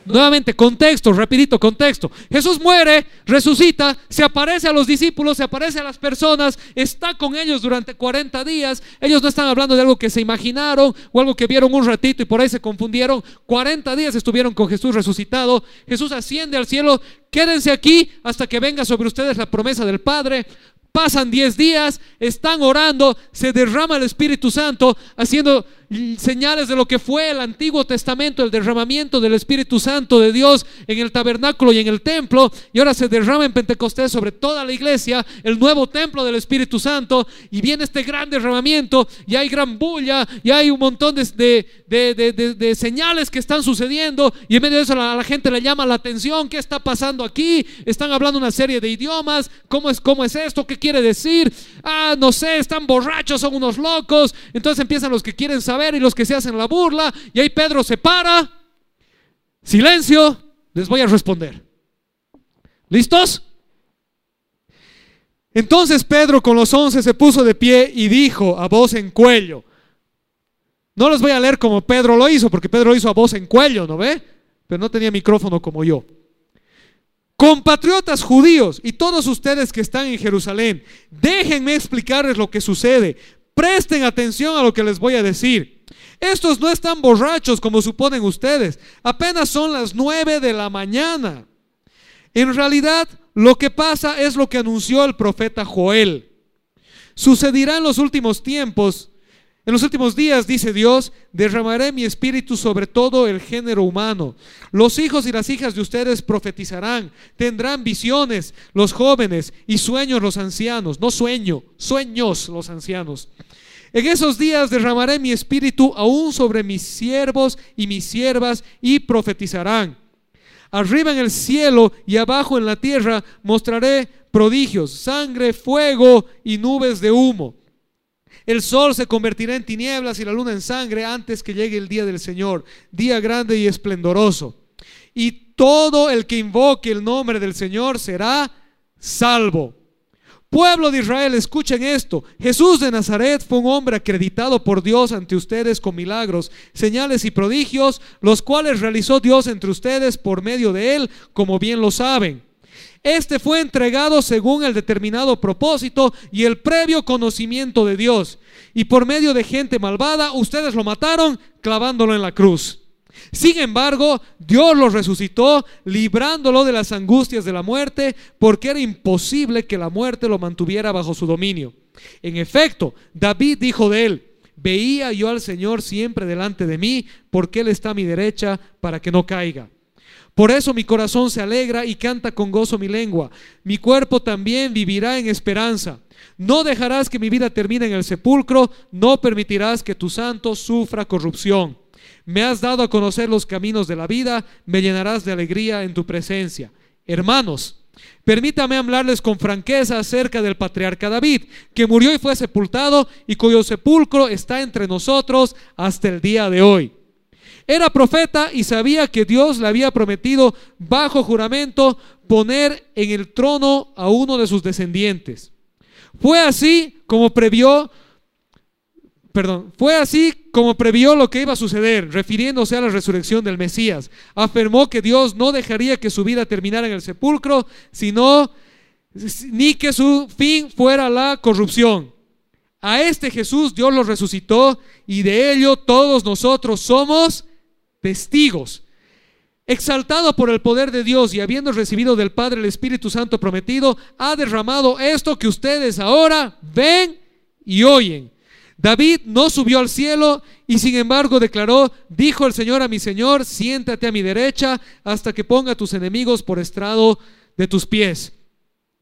Nuevamente, contexto, rapidito, contexto. Jesús muere, resucita, se aparece a los discípulos, se aparece a las personas, está con ellos durante 40 días. Ellos no están hablando de algo que se imaginaron o algo que vieron un ratito y por ahí se confundieron. 40 días estuvieron con Jesús resucitado. Jesús asciende al cielo. Quédense aquí hasta que venga sobre ustedes la promesa del Padre. Pasan 10 días, están orando, se derrama el Espíritu Santo, haciendo señales de lo que fue el Antiguo Testamento, el derramamiento del Espíritu Santo de Dios en el tabernáculo y en el templo, y ahora se derrama en Pentecostés sobre toda la iglesia, el nuevo templo del Espíritu Santo, y viene este gran derramamiento, y hay gran bulla, y hay un montón de, de, señales que están sucediendo, y en medio de eso a la, gente le llama la atención, ¿qué está pasando aquí? Están hablando una serie de idiomas, ¿cómo es, cómo es esto? ¿Qué quiere decir? Ah, no sé, están borrachos, son unos locos, entonces empiezan los que quieren saber y los que se hacen la burla. Y ahí Pedro se para. Silencio, les voy a responder. ¿Listos? Entonces Pedro con los once se puso de pie y dijo a voz en cuello. No les voy a leer como Pedro lo hizo, porque Pedro lo hizo a voz en cuello, ¿no ve? Pero no tenía micrófono como yo. Compatriotas judíos y todos ustedes que están en Jerusalén, déjenme explicarles lo que sucede. Presten atención a lo que les voy a decir. Estos no están borrachos como suponen ustedes. Apenas son las nueve de la mañana. En realidad, lo que pasa es lo que anunció el profeta Joel. Sucederá en los últimos tiempos. En los últimos días, dice Dios, derramaré mi espíritu sobre todo el género humano. Los hijos y las hijas de ustedes profetizarán, tendrán visiones los jóvenes y sueños los ancianos. No sueño, sueños los ancianos. En esos días derramaré mi espíritu aún sobre mis siervos y mis siervas y profetizarán. Arriba en el cielo y abajo en la tierra mostraré prodigios, sangre, fuego y nubes de humo. El sol se convertirá en tinieblas y la luna en sangre antes que llegue el día del Señor, día grande y esplendoroso. Y todo el que invoque el nombre del Señor será salvo. Pueblo de Israel, escuchen esto. Jesús de Nazaret fue un hombre acreditado por Dios ante ustedes con milagros, señales y prodigios, los cuales realizó Dios entre ustedes por medio de él, como bien lo saben. Este fue entregado según el determinado propósito y el previo conocimiento de Dios. Y por medio de gente malvada, ustedes lo mataron clavándolo en la cruz. Sin embargo, Dios lo resucitó, librándolo de las angustias de la muerte, porque era imposible que la muerte lo mantuviera bajo su dominio. En efecto, David dijo de él, veía yo al Señor siempre delante de mí, porque Él está a mi derecha para que no caiga. Por eso mi corazón se alegra y canta con gozo mi lengua. Mi cuerpo también vivirá en esperanza. No dejarás que mi vida termine en el sepulcro, no permitirás que tu santo sufra corrupción. Me has dado a conocer los caminos de la vida, me llenarás de alegría en tu presencia. Hermanos, permítame hablarles con franqueza acerca del patriarca David, que murió y fue sepultado y cuyo sepulcro está entre nosotros hasta el día de hoy. Era profeta y sabía que Dios le había prometido bajo juramento poner en el trono a uno de sus descendientes. Fue así como previó perdón, fue así como previó lo que iba a suceder, refiriéndose a la resurrección del Mesías. Afirmó que Dios no dejaría que su vida terminara en el sepulcro, sino ni que su fin fuera la corrupción. A este Jesús Dios lo resucitó y de ello todos nosotros somos testigos. Exaltado por el poder de Dios y habiendo recibido del Padre el Espíritu Santo prometido, ha derramado esto que ustedes ahora ven y oyen. David no subió al cielo y sin embargo declaró, dijo el Señor a mi Señor, siéntate a mi derecha hasta que ponga a tus enemigos por estrado de tus pies.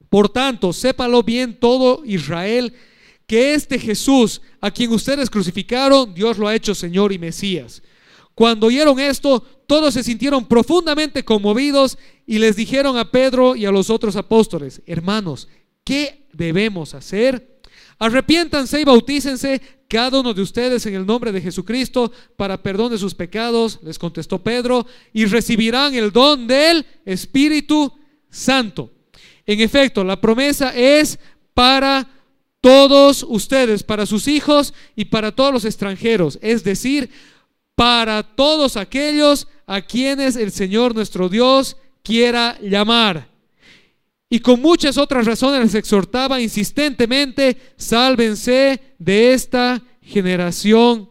Por tanto, sépalo bien todo Israel, que este Jesús, a quien ustedes crucificaron, Dios lo ha hecho Señor y Mesías. Cuando oyeron esto, todos se sintieron profundamente conmovidos y les dijeron a Pedro y a los otros apóstoles, hermanos, ¿qué debemos hacer? Arrepiéntanse y bautícense cada uno de ustedes en el nombre de Jesucristo para perdón de sus pecados, les contestó Pedro, y recibirán el don del Espíritu Santo. En efecto, la promesa es para todos ustedes, para sus hijos y para todos los extranjeros, es decir, para todos aquellos a quienes el Señor nuestro Dios quiera llamar. Y con muchas otras razones les exhortaba insistentemente, sálvense de esta generación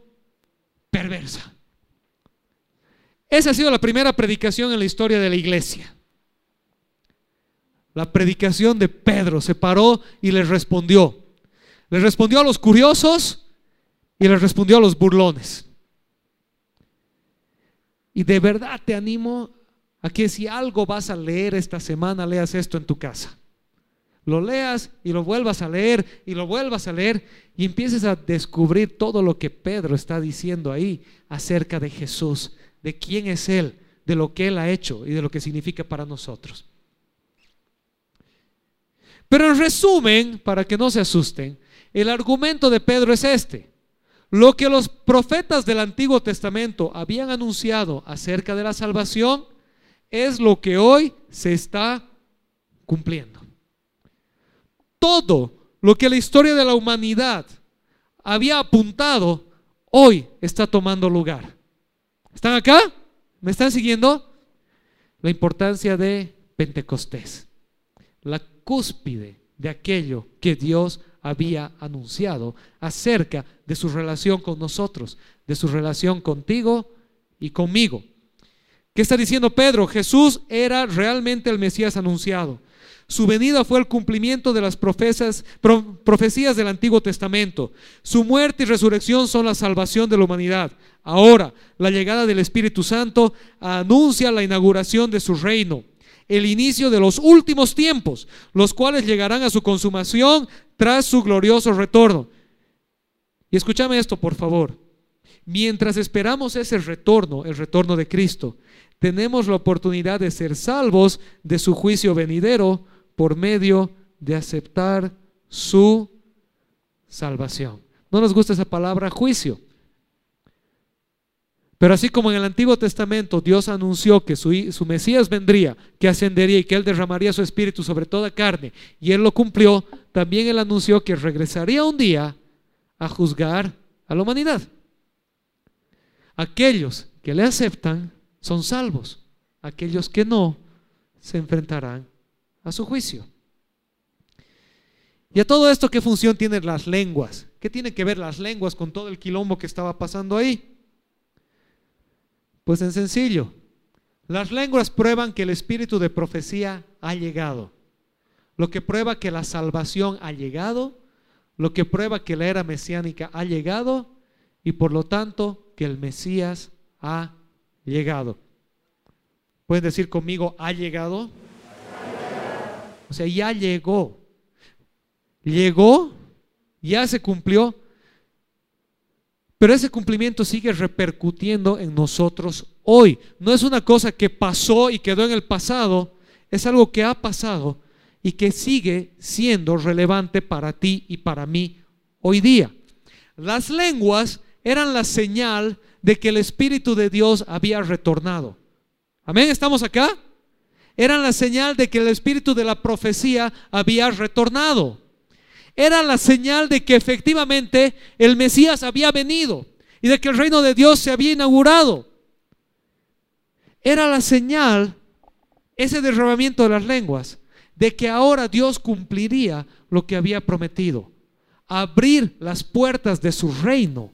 perversa. Esa ha sido la primera predicación en la historia de la iglesia. La predicación de Pedro se paró y les respondió. Les respondió a los curiosos y les respondió a los burlones. Y de verdad te animo a que si algo vas a leer esta semana, leas esto en tu casa. Lo leas y lo vuelvas a leer y lo vuelvas a leer y empieces a descubrir todo lo que Pedro está diciendo ahí acerca de Jesús, de quién es Él, de lo que Él ha hecho y de lo que significa para nosotros. Pero en resumen, para que no se asusten, el argumento de Pedro es este. Lo que los profetas del Antiguo Testamento habían anunciado acerca de la salvación es lo que hoy se está cumpliendo. Todo lo que la historia de la humanidad había apuntado, hoy está tomando lugar. ¿Están acá? ¿Me están siguiendo? La importancia de Pentecostés, la cúspide de aquello que Dios había anunciado acerca de su relación con nosotros, de su relación contigo y conmigo. ¿Qué está diciendo Pedro? Jesús era realmente el Mesías anunciado. Su venida fue el cumplimiento de las profecías, del Antiguo Testamento. Su muerte y resurrección son la salvación de la humanidad. Ahora, la llegada del Espíritu Santo anuncia la inauguración de su reino, el inicio de los últimos tiempos, los cuales llegarán a su consumación tras su glorioso retorno. Y escúchame esto, por favor. Mientras esperamos ese retorno, el retorno de Cristo, tenemos la oportunidad de ser salvos de su juicio venidero por medio de aceptar su salvación. No nos gusta esa palabra juicio. Pero así como en el Antiguo Testamento Dios anunció que su, Mesías vendría, que ascendería y que Él derramaría su espíritu sobre toda carne, y Él lo cumplió, también Él anunció que regresaría un día a juzgar a la humanidad. Aquellos que le aceptan son salvos, aquellos que no se enfrentarán a su juicio. Y a todo esto, ¿qué función tienen las lenguas? ¿Qué tienen que ver las lenguas con todo el quilombo que estaba pasando ahí? Pues en sencillo, las lenguas prueban que el espíritu de profecía ha llegado, lo que prueba que la salvación ha llegado, lo que prueba que la era mesiánica ha llegado y por lo tanto que el Mesías ha llegado. ¿Pueden decir conmigo, ha llegado? O sea, ya llegó. Llegó, ya se cumplió pero ese cumplimiento sigue repercutiendo en nosotros hoy. No es una cosa que pasó y quedó en el pasado, es algo que ha pasado y que sigue siendo relevante para ti y para mí hoy día. Las lenguas eran la señal de que el Espíritu de Dios había retornado. Amén, ¿estamos acá? Eran la señal de que el Espíritu de la profecía había retornado era la señal de que efectivamente el Mesías había venido y de que el reino de Dios se había inaugurado. Era la señal, ese derramamiento de las lenguas, de que ahora Dios cumpliría lo que había prometido, abrir las puertas de su reino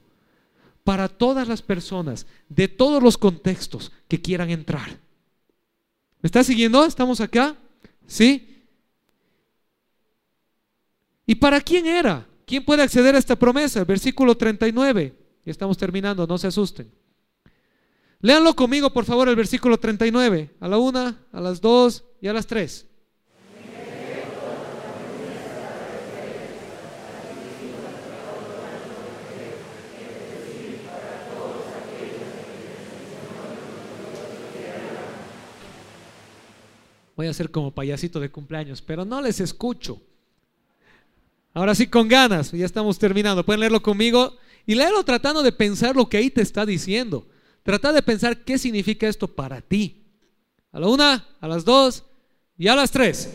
para todas las personas de todos los contextos que quieran entrar. ¿Me está siguiendo? ¿Estamos acá? ¿Sí? ¿Y para quién era? ¿Quién puede acceder a esta promesa? Versículo 39. Y estamos terminando, no se asusten. Léanlo conmigo, por favor, el versículo 39. A la una, a las dos y a las tres. Voy a ser como payasito de cumpleaños, pero no les escucho. Ahora sí, con ganas, ya estamos terminando. Pueden leerlo conmigo y léelo tratando de pensar lo que ahí te está diciendo. Trata de pensar qué significa esto para ti. A la una, a las dos y a las tres.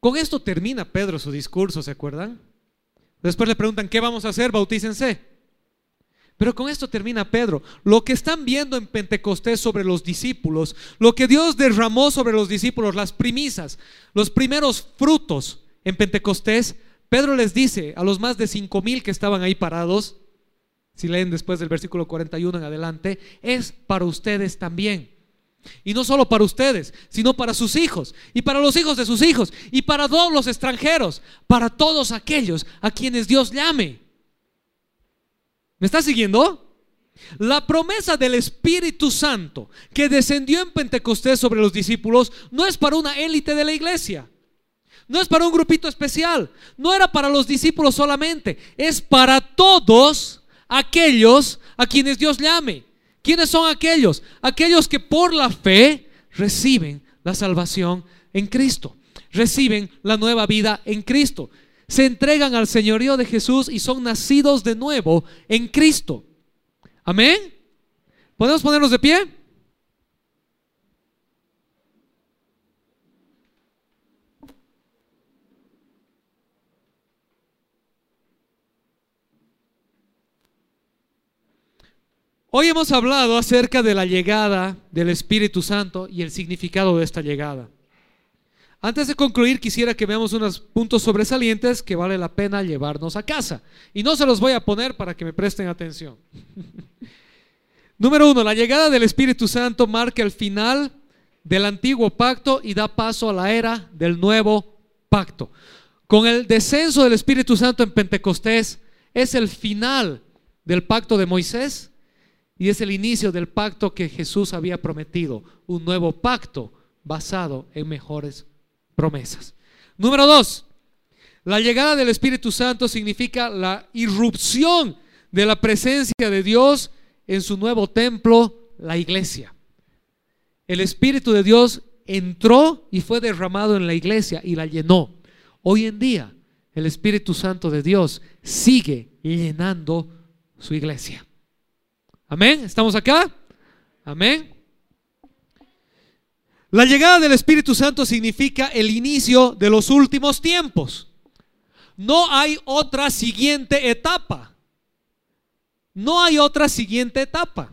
Con esto termina Pedro su discurso, ¿se acuerdan? Después le preguntan, ¿qué vamos a hacer? Bautícense. Pero con esto termina Pedro. Lo que están viendo en Pentecostés sobre los discípulos, lo que Dios derramó sobre los discípulos, las primisas, los primeros frutos en Pentecostés, Pedro les dice a los más de cinco mil que estaban ahí parados, si leen después del versículo 41 en adelante, es para ustedes también. Y no solo para ustedes, sino para sus hijos y para los hijos de sus hijos y para todos los extranjeros, para todos aquellos a quienes Dios llame. ¿Me está siguiendo? La promesa del Espíritu Santo que descendió en Pentecostés sobre los discípulos no es para una élite de la iglesia. No es para un grupito especial. No era para los discípulos solamente. Es para todos aquellos a quienes Dios llame. ¿Quiénes son aquellos? Aquellos que por la fe reciben la salvación en Cristo, reciben la nueva vida en Cristo, se entregan al señorío de Jesús y son nacidos de nuevo en Cristo. Amén. ¿Podemos ponernos de pie? Hoy hemos hablado acerca de la llegada del Espíritu Santo y el significado de esta llegada. Antes de concluir, quisiera que veamos unos puntos sobresalientes que vale la pena llevarnos a casa. Y no se los voy a poner para que me presten atención. Número uno, la llegada del Espíritu Santo marca el final del antiguo pacto y da paso a la era del nuevo pacto. Con el descenso del Espíritu Santo en Pentecostés es el final del pacto de Moisés y es el inicio del pacto que Jesús había prometido, un nuevo pacto basado en mejores promesas. Número dos, la llegada del Espíritu Santo significa la irrupción de la presencia de Dios en su nuevo templo, la iglesia. El Espíritu de Dios entró y fue derramado en la iglesia y la llenó. Hoy en día, el Espíritu Santo de Dios sigue llenando su iglesia. Amén. ¿Estamos acá? Amén. La llegada del Espíritu Santo significa el inicio de los últimos tiempos. No hay otra siguiente etapa. No hay otra siguiente etapa.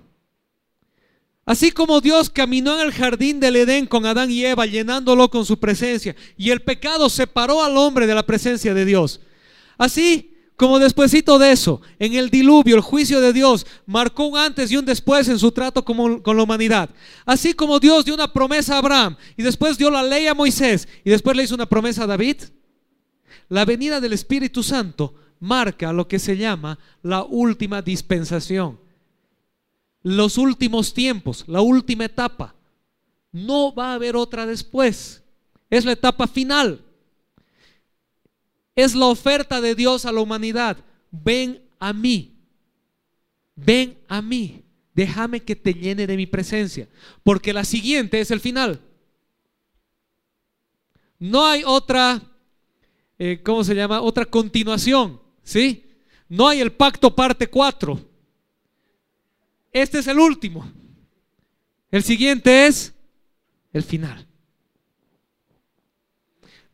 Así como Dios caminó en el jardín del Edén con Adán y Eva, llenándolo con su presencia, y el pecado separó al hombre de la presencia de Dios. Así como despuesito de eso, en el diluvio, el juicio de Dios marcó un antes y un después en su trato con, con la humanidad. Así como Dios dio una promesa a Abraham y después dio la ley a Moisés y después le hizo una promesa a David, la venida del Espíritu Santo marca lo que se llama la última dispensación. Los últimos tiempos, la última etapa. No va a haber otra después. Es la etapa final. Es la oferta de Dios a la humanidad. Ven a mí. Ven a mí. Déjame que te llene de mi presencia. Porque la siguiente es el final. No hay otra, eh, ¿cómo se llama? Otra continuación. ¿Sí? No hay el pacto parte 4. Este es el último. El siguiente es el final.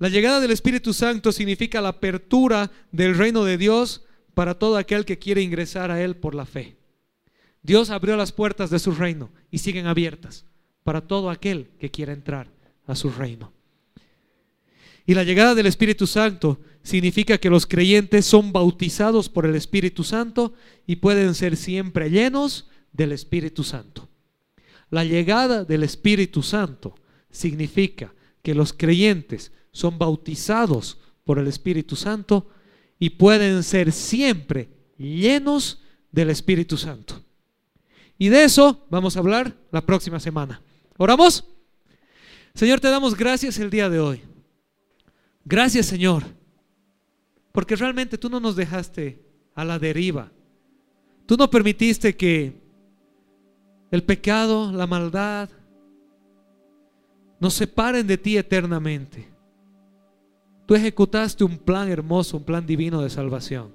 La llegada del Espíritu Santo significa la apertura del reino de Dios para todo aquel que quiere ingresar a Él por la fe. Dios abrió las puertas de su reino y siguen abiertas para todo aquel que quiera entrar a su reino. Y la llegada del Espíritu Santo significa que los creyentes son bautizados por el Espíritu Santo y pueden ser siempre llenos del Espíritu Santo. La llegada del Espíritu Santo significa que los creyentes son bautizados por el Espíritu Santo y pueden ser siempre llenos del Espíritu Santo. Y de eso vamos a hablar la próxima semana. ¿Oramos? Señor, te damos gracias el día de hoy. Gracias, Señor, porque realmente tú no nos dejaste a la deriva. Tú no permitiste que el pecado, la maldad, nos separen de ti eternamente. Tú ejecutaste un plan hermoso, un plan divino de salvación,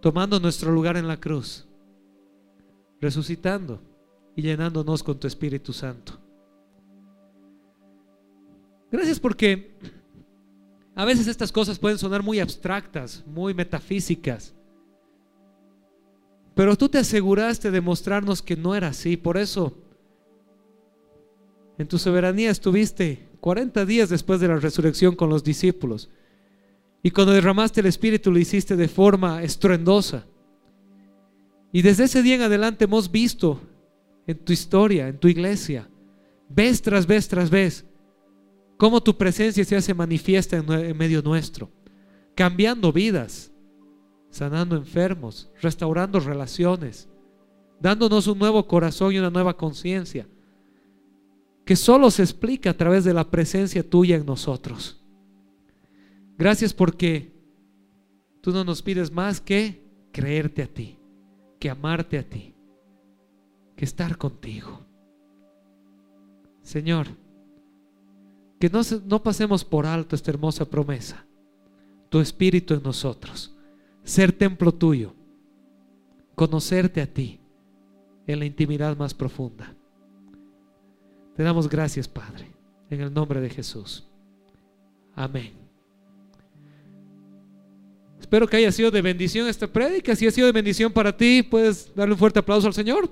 tomando nuestro lugar en la cruz, resucitando y llenándonos con tu Espíritu Santo. Gracias porque a veces estas cosas pueden sonar muy abstractas, muy metafísicas. Pero tú te aseguraste de mostrarnos que no era así. Por eso, en tu soberanía estuviste 40 días después de la resurrección con los discípulos. Y cuando derramaste el Espíritu lo hiciste de forma estruendosa. Y desde ese día en adelante hemos visto en tu historia, en tu iglesia, vez tras vez tras vez, cómo tu presencia se hace manifiesta en, medio nuestro, cambiando vidas, sanando enfermos, restaurando relaciones, dándonos un nuevo corazón y una nueva conciencia, que solo se explica a través de la presencia tuya en nosotros. Gracias porque tú no nos pides más que creerte a ti, que amarte a ti, que estar contigo. Señor, que no, no pasemos por alto esta hermosa promesa, tu espíritu en nosotros ser templo tuyo, conocerte a ti en la intimidad más profunda. Te damos gracias, Padre, en el nombre de Jesús. Amén. Espero que haya sido de bendición esta prédica. Si ha sido de bendición para ti, puedes darle un fuerte aplauso al Señor.